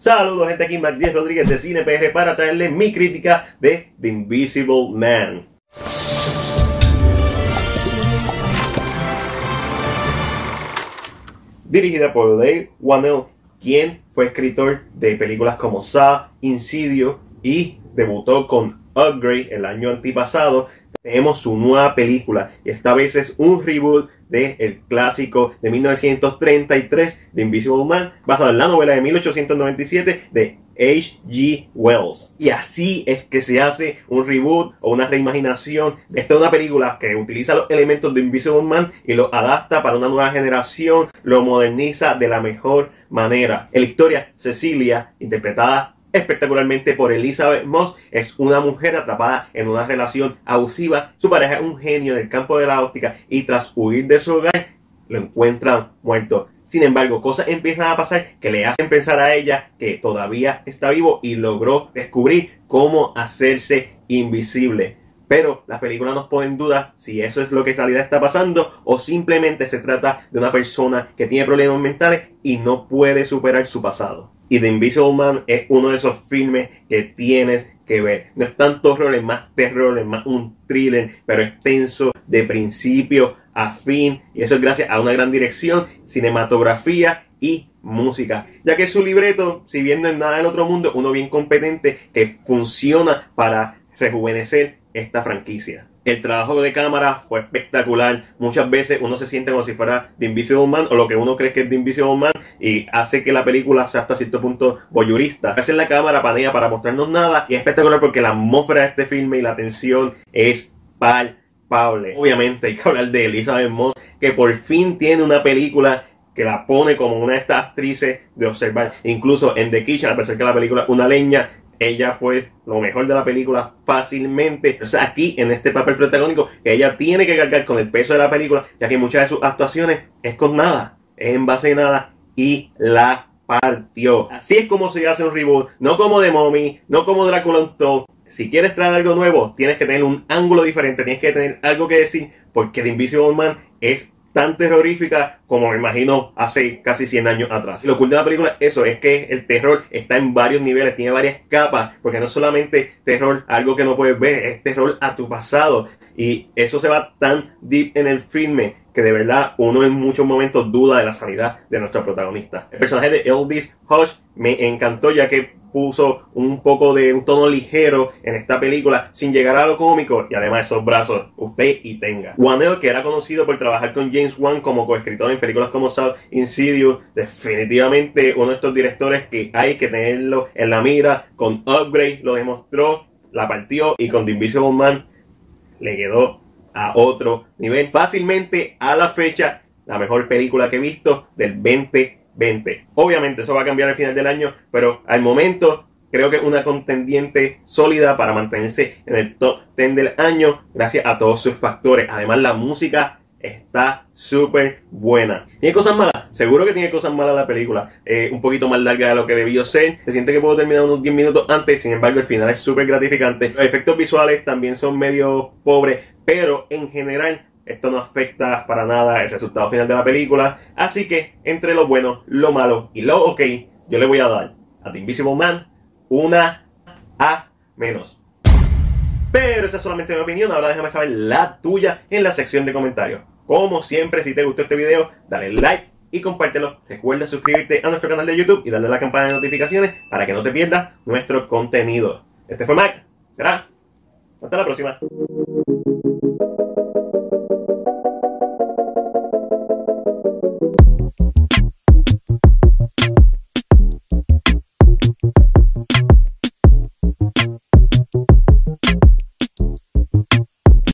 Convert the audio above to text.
Saludos gente, aquí Mac 10 Rodríguez de Cine PR para traerle mi crítica de The Invisible Man. Dirigida por Dave Wannell, quien fue escritor de películas como Saw, Insidio y debutó con Upgrade el año antipasado, tenemos su nueva película y esta vez es un reboot de el clásico de 1933 de Invisible Man basado en la novela de 1897 de H.G. Wells. Y así es que se hace un reboot o una reimaginación. Esta es una película que utiliza los elementos de Invisible Man y los adapta para una nueva generación, lo moderniza de la mejor manera. En la historia, Cecilia, interpretada espectacularmente por Elizabeth Moss. Es una mujer atrapada en una relación abusiva. Su pareja es un genio del campo de la óptica y tras huir de su hogar lo encuentran muerto. Sin embargo, cosas empiezan a pasar que le hacen pensar a ella que todavía está vivo y logró descubrir cómo hacerse invisible. Pero la película nos pone en duda si eso es lo que en realidad está pasando o simplemente se trata de una persona que tiene problemas mentales y no puede superar su pasado. Y The Invisible Man es uno de esos filmes que tienes que ver. No es tanto horror, es más terror, es más un thriller, pero es tenso de principio a fin. Y eso es gracias a una gran dirección, cinematografía y música. Ya que su libreto, si bien no es nada del otro mundo, uno bien competente que funciona para rejuvenecer esta franquicia. El trabajo de cámara fue espectacular. Muchas veces uno se siente como si fuera The Invisible Man o lo que uno cree que es The Invisible Man y hace que la película sea hasta cierto punto voyurista. Hacer la cámara panea para mostrarnos nada y es espectacular porque la atmósfera de este filme y la tensión es palpable. Obviamente hay que hablar de Elizabeth Moss que por fin tiene una película que la pone como una de estas actrices de observar. Incluso en The Kitchen, a pesar que la película una leña, ella fue lo mejor de la película fácilmente. O sea, aquí en este papel protagónico, que ella tiene que cargar con el peso de la película, ya que muchas de sus actuaciones es con nada, es en base de nada, y la partió. Así es como se hace un reboot, no como The Mommy, no como Drácula Untold. Si quieres traer algo nuevo, tienes que tener un ángulo diferente, tienes que tener algo que decir, porque The Invisible Man es tan terrorífica como me imagino hace casi 100 años atrás. Lo cool de la película eso es que el terror está en varios niveles, tiene varias capas, porque no solamente terror, algo que no puedes ver, es terror a tu pasado. Y eso se va tan deep en el filme que de verdad uno en muchos momentos duda de la sanidad de nuestro protagonista. El personaje de Elvis Hush me encantó ya que puso un poco de un tono ligero en esta película sin llegar a lo cómico y además esos brazos usted y tenga. Wanell que era conocido por trabajar con James Wan como coescritor en películas como South Insidious, definitivamente uno de estos directores que hay que tenerlo en la mira. Con Upgrade lo demostró, la partió y con The Invisible Man le quedó a otro nivel. Fácilmente a la fecha la mejor película que he visto del 20 20. Obviamente eso va a cambiar al final del año, pero al momento creo que es una contendiente sólida para mantenerse en el top 10 del año gracias a todos sus factores. Además la música está súper buena. ¿Tiene cosas malas? Seguro que tiene cosas malas la película. Eh, un poquito más larga de lo que debió ser. Se siente que puedo terminar unos 10 minutos antes. Sin embargo, el final es súper gratificante. Los efectos visuales también son medio pobres. Pero en general esto no afecta para nada el resultado final de la película. Así que, entre lo bueno, lo malo y lo ok, yo le voy a dar a The Invisible Man una A menos. Pero esa es solamente mi opinión. Ahora déjame saber la tuya en la sección de comentarios. Como siempre, si te gustó este video, dale like y compártelo. Recuerda suscribirte a nuestro canal de YouTube y darle a la campana de notificaciones para que no te pierdas nuestro contenido. Este fue Mac. Será. Hasta la próxima.